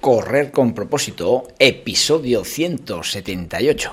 Correr con propósito, episodio 178.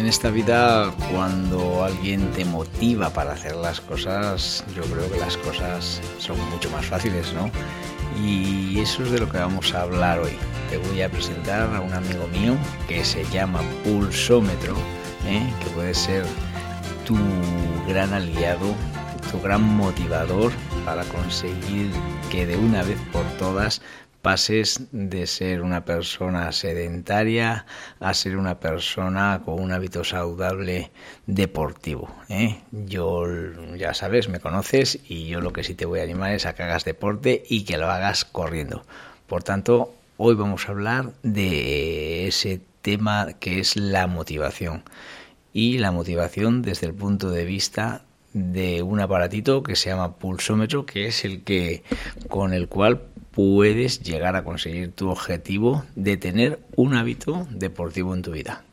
En esta vida, cuando alguien te motiva para hacer las cosas, yo creo que las cosas son mucho más fáciles, ¿no? Y eso es de lo que vamos a hablar hoy. Te voy a presentar a un amigo mío que se llama Pulsómetro, ¿eh? que puede ser tu gran aliado, tu gran motivador para conseguir que de una vez por todas pases de ser una persona sedentaria a ser una persona con un hábito saludable deportivo. ¿eh? Yo, ya sabes, me conoces y yo lo que sí te voy a animar es a que hagas deporte y que lo hagas corriendo. Por tanto, hoy vamos a hablar de ese tema que es la motivación. Y la motivación desde el punto de vista de un aparatito que se llama pulsómetro, que es el que con el cual puedes llegar a conseguir tu objetivo de tener un hábito deportivo en tu vida.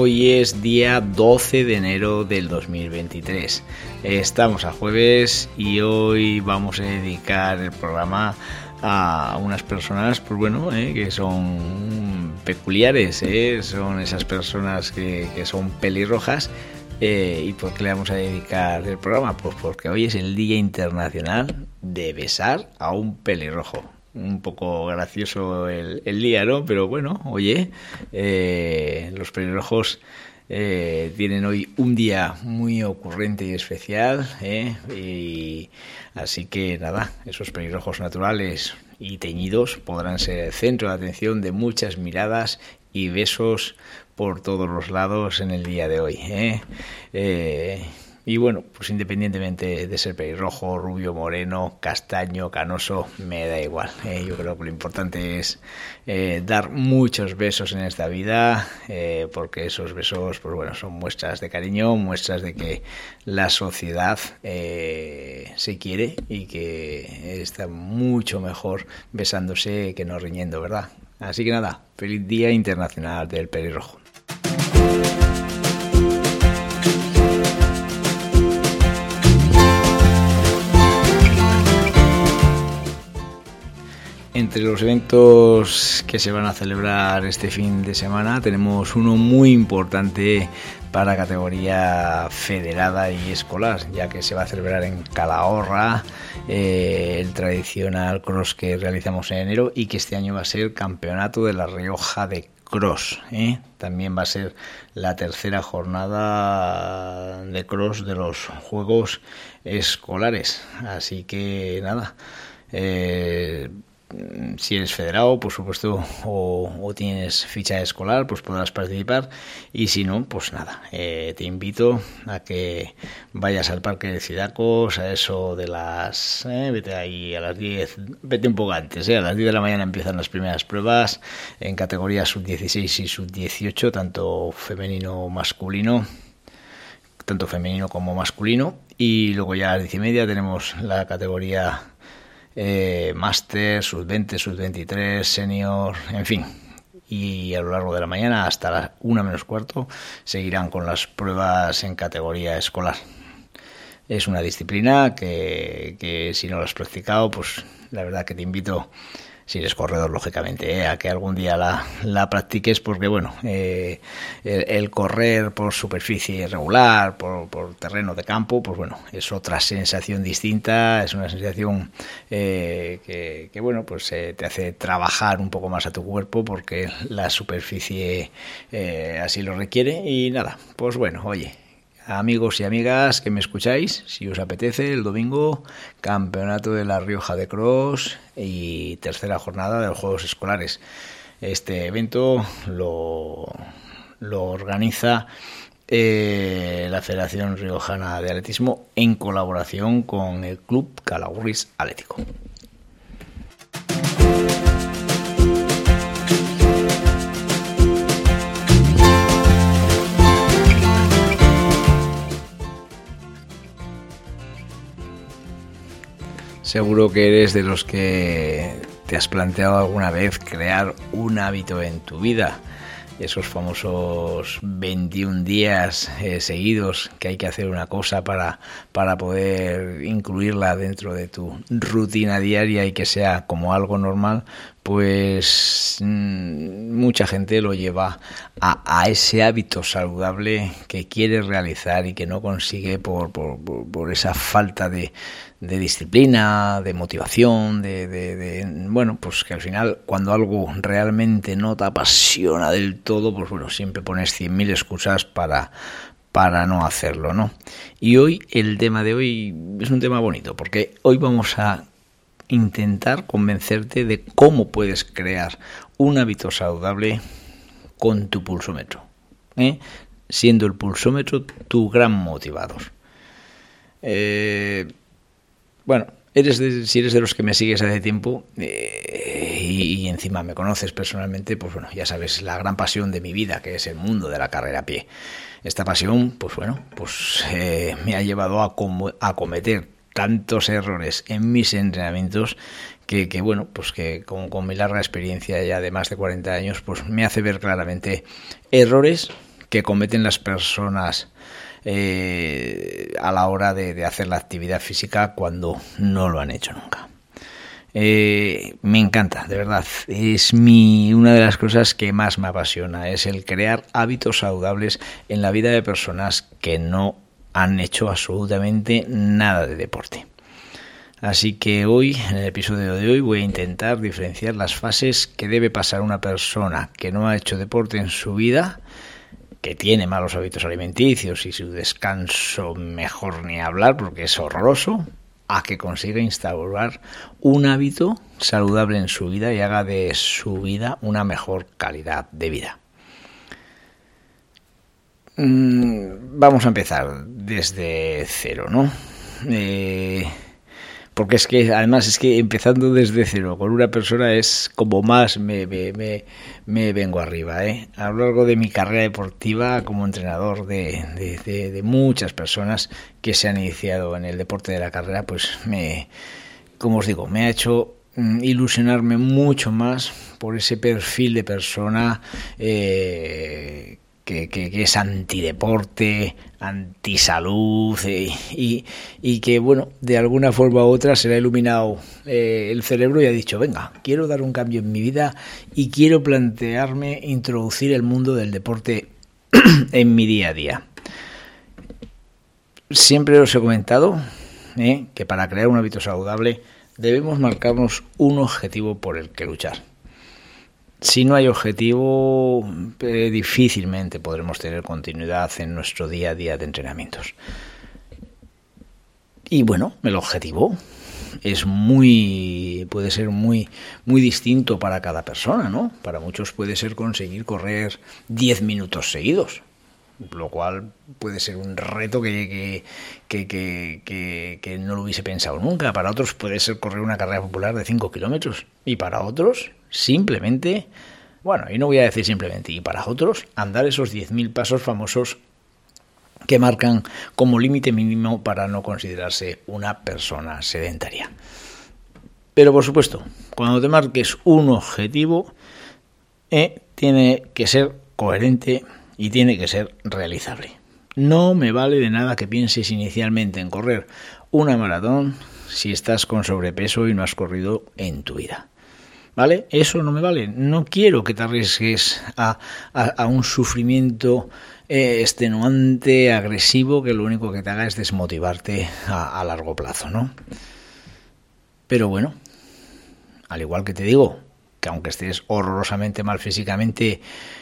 Hoy es día 12 de enero del 2023. Estamos a jueves y hoy vamos a dedicar el programa a unas personas, pues bueno, eh, que son peculiares, eh, son esas personas que, son pelirrojas. Eh, ¿Y por qué le vamos a dedicar el programa? Pues porque hoy es el Día Internacional de Besar a un pelirrojo. Un poco gracioso el, el día, ¿no? Pero bueno, oye, los pelirrojos eh, tienen hoy un día muy ocurrente y especial, ¿eh? y así que nada, esos pelirrojos naturales y teñidos podrán ser el centro de atención de muchas miradas y besos por todos los lados en el día de hoy. ¿eh? Y bueno, pues independientemente de ser pelirrojo, rubio, moreno, castaño, canoso, me da igual. ¿eh? yo creo que lo importante es eh, dar muchos besos en esta vida, eh, porque esos besos, pues bueno, son muestras de cariño, muestras de que la sociedad se quiere y que está mucho mejor besándose que no riñendo, ¿verdad? Así que nada, feliz Día Internacional del Pelirrojo. Entre los eventos que se van a celebrar este fin de semana tenemos uno muy importante para categoría federada y escolar, ya que se va a celebrar en Calahorra eh, el tradicional cross que realizamos en enero y que este año va a ser campeonato de la Rioja de cross. ¿eh? También va a ser la tercera jornada de cross de los Juegos Escolares. Así que nada. Eh, si eres federado, por supuesto, o, tienes ficha escolar, pues podrás participar. Y si no, pues nada, eh, te invito a que vayas al Parque de Cidacos a eso de las. Eh, vete ahí a las 10, vete un poco antes, eh, a las 10 de la mañana empiezan las primeras pruebas en categorías sub-16 y sub-18, tanto femenino masculino tanto femenino como masculino y luego ya a las 10 y media tenemos la categoría eh, máster, sub-20, sub-23, senior, en fin. Y a lo largo de la mañana, hasta las una menos cuarto, seguirán con las pruebas en categoría escolar. Es una disciplina que, que si no lo has practicado, pues la verdad que te invito si eres corredor, lógicamente, ¿eh? a que algún día la, la practiques, porque bueno, eh, el, correr por superficie irregular, por, por, terreno de campo, pues bueno, es otra sensación distinta, es una sensación eh, que, que, bueno, pues te hace trabajar un poco más a tu cuerpo, porque la superficie así lo requiere, y nada, pues bueno, oye, amigos y amigas que me escucháis, si os apetece, el domingo, Campeonato de La Rioja de Cross y tercera jornada de los Juegos Escolares. Este evento lo, organiza eh, la Federación Riojana de Atletismo en colaboración con el Club Calagurris Atlético. Seguro que eres de los que te has planteado alguna vez crear un hábito en tu vida. Esos famosos 21 días eh, seguidos que hay que hacer una cosa para, para poder incluirla dentro de tu rutina diaria y que sea como algo normal, pues mm, mucha gente lo lleva a, ese hábito saludable que quiere realizar y que no consigue por, esa falta de, disciplina, de motivación, de, bueno, pues que al final cuando algo realmente no te apasiona del todo, pues bueno, siempre pones 100.000 excusas para para no hacerlo, ¿no? Y hoy el tema de hoy es un tema bonito porque hoy vamos a intentar convencerte de cómo puedes crear un hábito saludable con tu pulsómetro, ¿eh? siendo el pulsómetro tu gran motivador. Eh, bueno, eres si eres de los que me sigues hace tiempo eh, y, encima me conoces personalmente, pues bueno, ya sabes la gran pasión de mi vida, que es el mundo de la carrera a pie. Esta pasión, pues bueno, pues me ha llevado a, a cometer tantos errores en mis entrenamientos que, bueno, pues que con, mi larga experiencia ya de más de 40 años, pues me hace ver claramente errores que cometen las personas eh, a la hora de, hacer la actividad física cuando no lo han hecho nunca. Eh, me encanta, de verdad. Es mi, una de las cosas que más me apasiona, es el crear hábitos saludables en la vida de personas que no han hecho absolutamente nada de deporte. Así que hoy, en el episodio de hoy, voy a intentar diferenciar las fases que debe pasar una persona que no ha hecho deporte en su vida, que tiene malos hábitos alimenticios y su descanso mejor ni hablar porque es horroroso, a que consiga instaurar un hábito saludable en su vida y haga de su vida una mejor calidad de vida. Mm, vamos a empezar desde cero, ¿no? Eh, porque es que además es que empezando desde cero con una persona es como más me, me, me, vengo arriba. ¿eh? A lo largo de mi carrera deportiva como entrenador de, de, muchas personas que se han iniciado en el deporte de la carrera, pues me, como os digo, me ha hecho mm, ilusionarme mucho más por ese perfil de persona eh, que, es antideporte, antisalud eh, y, y, que, bueno, de alguna forma u otra se le ha iluminado eh, el cerebro y ha dicho, venga, quiero dar un cambio en mi vida y quiero plantearme introducir el mundo del deporte en mi día a día. Siempre os he comentado eh, que para crear un hábito saludable debemos marcarnos un objetivo por el que luchar si no hay objetivo, eh, difícilmente podremos tener continuidad en nuestro día a día de entrenamientos. Y bueno, el objetivo es muy puede ser muy muy distinto para cada persona, ¿no? Para muchos puede ser conseguir correr 10 minutos seguidos, lo cual puede ser un reto que, no lo hubiese pensado nunca. Para otros puede ser correr una carrera popular de 5 kilómetros y para otros simplemente, bueno, y no voy a decir simplemente, y para otros, andar esos 10.000 pasos famosos que marcan como límite mínimo para no considerarse una persona sedentaria. Pero por supuesto, cuando te marques un objetivo, eh, tiene que ser coherente y tiene que ser realizable. No me vale de nada que pienses inicialmente en correr una maratón si estás con sobrepeso y no has corrido en tu vida. ¿Vale? Eso no me vale. No quiero que te arriesgues a, un sufrimiento eh, extenuante, agresivo, que lo único que te haga es desmotivarte a, a largo plazo, ¿no? Pero bueno, al igual que te digo, que aunque estés horrorosamente mal físicamente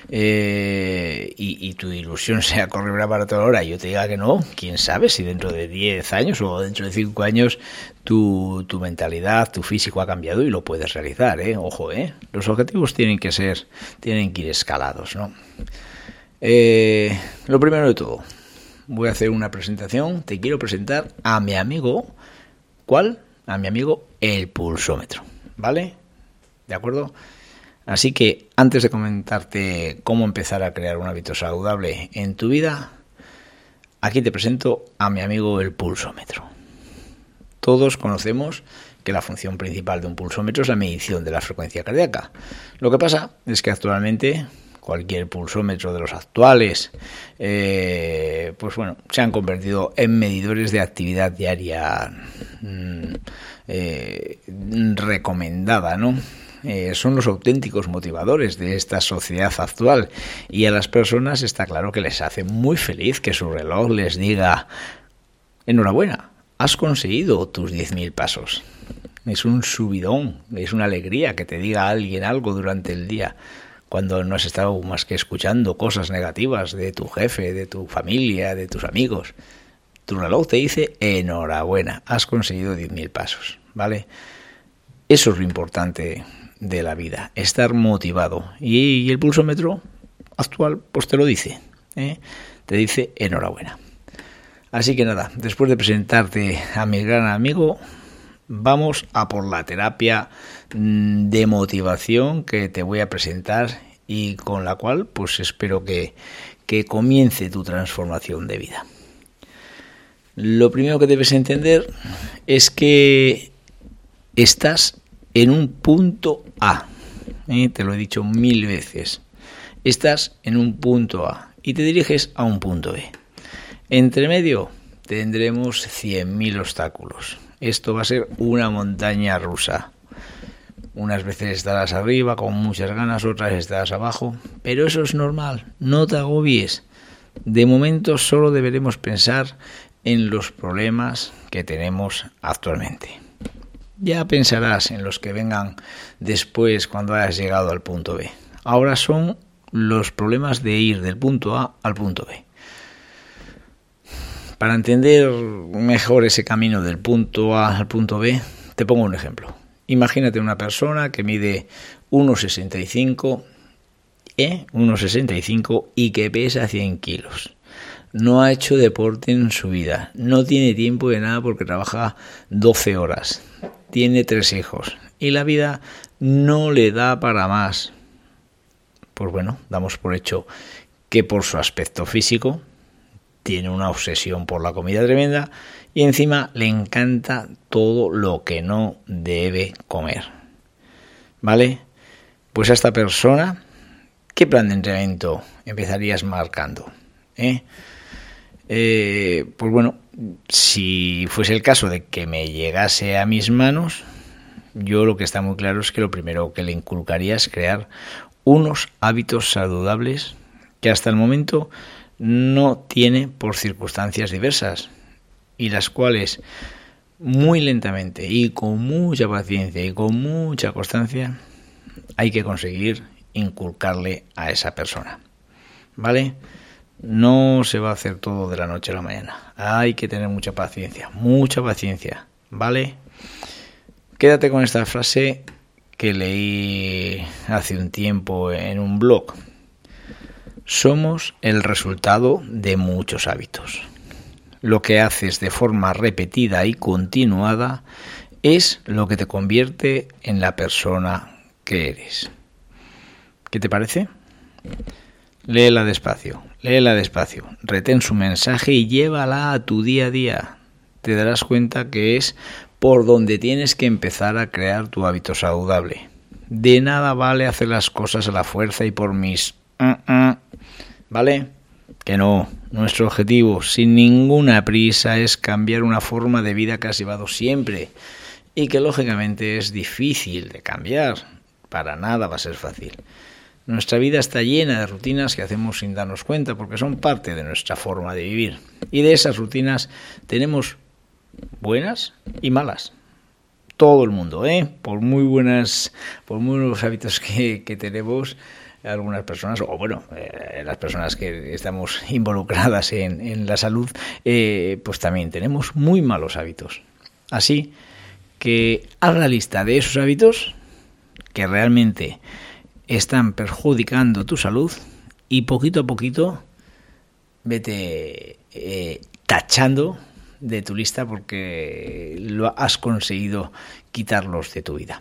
eh, y, tu ilusión sea correr para toda hora y yo te diga que no, quién sabe si dentro de 10 años o dentro de 5 años tu, tu, mentalidad, tu físico ha cambiado y lo puedes realizar, ¿eh? Ojo, ¿eh? Los objetivos tienen que ser, tienen que ir escalados, ¿no? Eh, lo primero de todo, voy a hacer una presentación. Te quiero presentar a mi amigo. ¿Cuál? A mi amigo el pulsómetro. ¿Vale? ¿De acuerdo? Así que antes de comentarte cómo empezar a crear un hábito saludable en tu vida, aquí te presento a mi amigo el pulsómetro. Todos conocemos que la función principal de un pulsómetro es la medición de la frecuencia cardíaca. Lo que pasa es que actualmente cualquier pulsómetro de los actuales, eh, pues bueno, se han convertido en medidores de actividad diaria mm, eh, recomendada, ¿no? Eh, son los auténticos motivadores de esta sociedad actual y a las personas está claro que les hace muy feliz que su reloj les diga enhorabuena, has conseguido tus 10.000 pasos. Es un subidón, es una alegría que te diga alguien algo durante el día cuando no has estado más que escuchando cosas negativas de tu jefe, de tu familia, de tus amigos. Tu reloj te dice enhorabuena, has conseguido 10.000 pasos, ¿vale? Eso es lo importante de la vida, estar motivado. Y, el pulsómetro actual pues te lo dice, ¿eh? te dice enhorabuena. Así que nada, después de presentarte a mi gran amigo, vamos a por la terapia mm, de motivación que te voy a presentar y con la cual pues espero que, que comience tu transformación de vida. Lo primero que debes entender es que estás en un punto A. ¿eh? Te lo he dicho mil veces. Estás en un punto A y te diriges a un punto B. Entre medio tendremos 100.000 obstáculos. Esto va a ser una montaña rusa. Unas veces estarás arriba con muchas ganas, otras estarás abajo, pero eso es normal, no te agobies. De momento solo deberemos pensar en los problemas que tenemos actualmente. Ya pensarás en los que vengan después cuando hayas llegado al punto B. Ahora son los problemas de ir del punto A al punto B. Para entender mejor ese camino del punto A al punto B, te pongo un ejemplo. Imagínate una persona que mide 1,65 ¿eh? 1,65 y que pesa 100 kilos. No ha hecho deporte en su vida, no tiene tiempo de nada porque trabaja 12 horas, tiene tres hijos y la vida no le da para más. Pues bueno, damos por hecho que por su aspecto físico tiene una obsesión por la comida tremenda y encima le encanta todo lo que no debe comer. ¿Vale? Pues a esta persona, ¿qué plan de entrenamiento empezarías marcando? ¿Eh? Eh, pues bueno, si fuese el caso de que me llegase a mis manos, yo lo que está muy claro es que lo primero que le inculcaría es crear unos hábitos saludables que hasta el momento no tiene por circunstancias diversas y las cuales muy lentamente y con mucha paciencia y con mucha constancia hay que conseguir inculcarle a esa persona. ¿Vale? No se va a hacer todo de la noche a la mañana. Hay que tener mucha paciencia, mucha paciencia. ¿Vale? Quédate con esta frase que leí hace un tiempo en un blog somos el resultado de muchos hábitos. Lo que haces de forma repetida y continuada es lo que te convierte en la persona que eres. ¿Qué te parece? Léela despacio, léela despacio, retén su mensaje y llévala a tu día a día. Te darás cuenta que es por donde tienes que empezar a crear tu hábito saludable. De nada vale hacer las cosas a la fuerza y por mis ¿Vale? Que no. Nuestro objetivo, sin ninguna prisa, es cambiar una forma de vida que has llevado siempre y que lógicamente es difícil de cambiar. Para nada va a ser fácil. Nuestra vida está llena de rutinas que hacemos sin darnos cuenta porque son parte de nuestra forma de vivir. Y de esas rutinas tenemos buenas y malas. todo el mundo, ¿eh? Por muy buenas, por muy buenos hábitos que, tenemos algunas personas, o bueno, eh, las personas que estamos involucradas en, la salud, eh, pues también tenemos muy malos hábitos. Así que haz la lista de esos hábitos que realmente están perjudicando tu salud y poquito a poquito vete eh, tachando de tu lista porque lo has conseguido quitarlos de tu vida.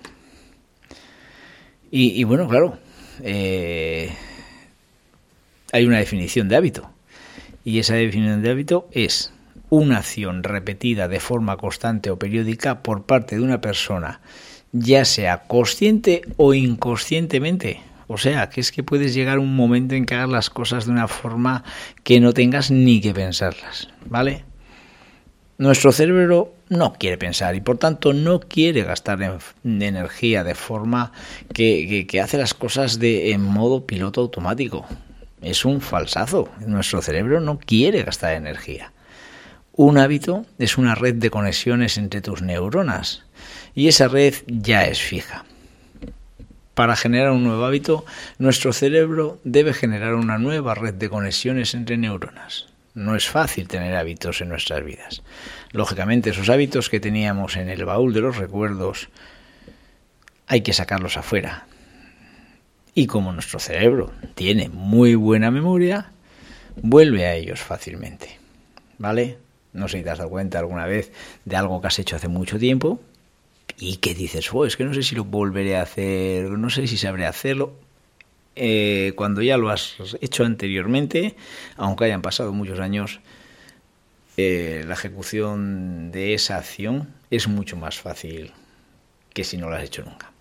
Y, bueno, claro, eh, hay una definición de hábito. Y esa definición de hábito es una acción repetida de forma constante o periódica por parte de una persona, ya sea consciente o inconscientemente. O sea, que es que puedes llegar un momento en que hagas las cosas de una forma que no tengas ni que pensarlas, ¿vale? Nuestro cerebro no quiere pensar y por tanto no quiere gastar energía de forma que, hace las cosas de, en modo piloto automático. Es un falsazo. Nuestro cerebro no quiere gastar energía. Un hábito es una red de conexiones entre tus neuronas y esa red ya es fija. Para generar un nuevo hábito, nuestro cerebro debe generar una nueva red de conexiones entre neuronas. No es fácil tener hábitos en nuestras vidas. Lógicamente, esos hábitos que teníamos en el baúl de los recuerdos hay que sacarlos afuera. Y como nuestro cerebro tiene muy buena memoria, vuelve a ellos fácilmente. ¿Vale? No sé si te has dado cuenta alguna vez de algo que has hecho hace mucho tiempo y que dices, oh, es que no sé si lo volveré a hacer, no sé si sabré hacerlo. Eh, cuando ya lo has hecho anteriormente, aunque hayan pasado muchos años, eh, la ejecución de esa acción es mucho más fácil que si no lo has hecho nunca.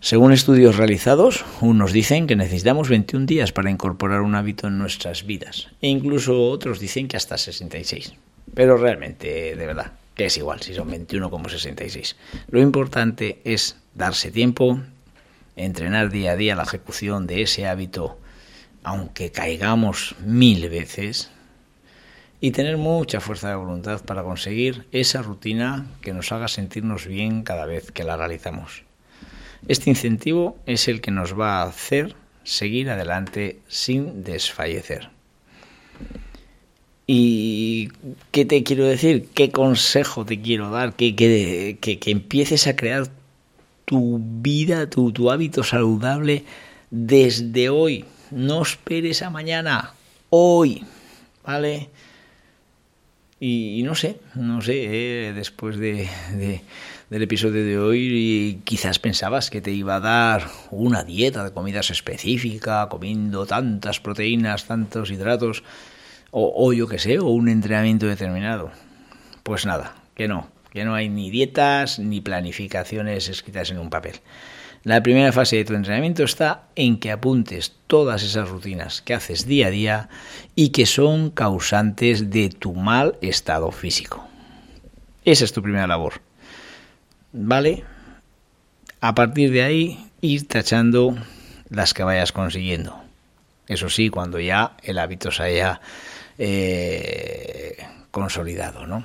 Según estudios realizados, unos dicen que necesitamos 21 días para incorporar un hábito en nuestras vidas, e incluso otros dicen que hasta 66. Pero realmente, de verdad, que es igual si son 21 como 66. Lo importante es darse tiempo, entrenar día a día la ejecución de ese hábito, aunque caigamos mil veces, y tener mucha fuerza de voluntad para conseguir esa rutina que nos haga sentirnos bien cada vez que la realizamos. Este incentivo es el que nos va a hacer seguir adelante sin desfallecer. ¿Y qué te quiero decir? ¿Qué consejo te quiero dar? Que, que, que empieces a crear tu vida, tu, hábito saludable desde hoy. No esperes a mañana, hoy, ¿vale? Y, no sé, no sé, eh, después de, del episodio de hoy quizás pensabas que te iba a dar una dieta de comidas específica, comiendo tantas proteínas, tantos hidratos, o, yo qué sé, o un entrenamiento determinado. Pues nada, que no que no hay ni dietas ni planificaciones escritas en un papel. La primera fase de tu entrenamiento está en que apuntes todas esas rutinas que haces día a día y que son causantes de tu mal estado físico. Esa es tu primera labor. ¿Vale? A partir de ahí, ir tachando las que vayas consiguiendo. Eso sí, cuando ya el hábito se haya eh, consolidado, ¿no?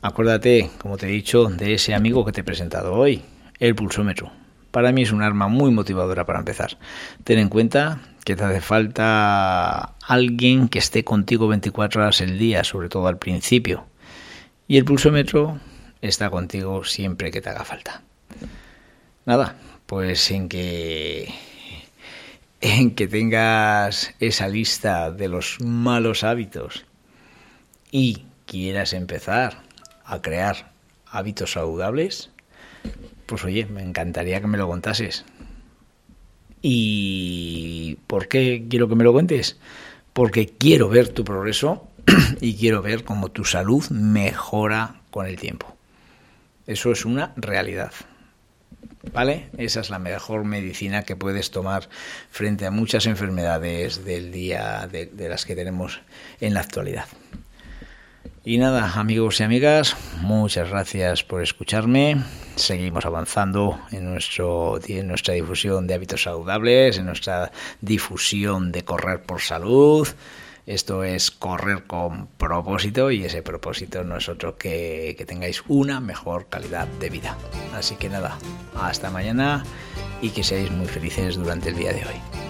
Acuérdate, como te he dicho, de ese amigo que te he presentado hoy, el pulsómetro. Para mí es un arma muy motivadora para empezar. Ten en cuenta que te hace falta alguien que esté contigo 24 horas el día, sobre todo al principio. Y el pulsómetro está contigo siempre que te haga falta. Nada, pues en que que tengas esa lista de los malos hábitos y quieras empezar a crear hábitos saludables, pues oye, me encantaría que me lo contases. ¿Y por qué quiero que me lo cuentes? Porque quiero ver tu progreso y quiero ver cómo tu salud mejora con el tiempo. Eso es una realidad. ¿Vale? Esa es la mejor medicina que puedes tomar frente a muchas enfermedades del día de, las que tenemos en la actualidad. Y nada, amigos y amigas, muchas gracias por escucharme. Seguimos avanzando en, nuestro, en nuestra difusión de hábitos saludables, en nuestra difusión de correr por salud, Esto es correr con propósito y ese propósito no es otro que que tengáis una mejor calidad de vida. Así que nada, hasta mañana y que seáis muy felices durante el día de hoy.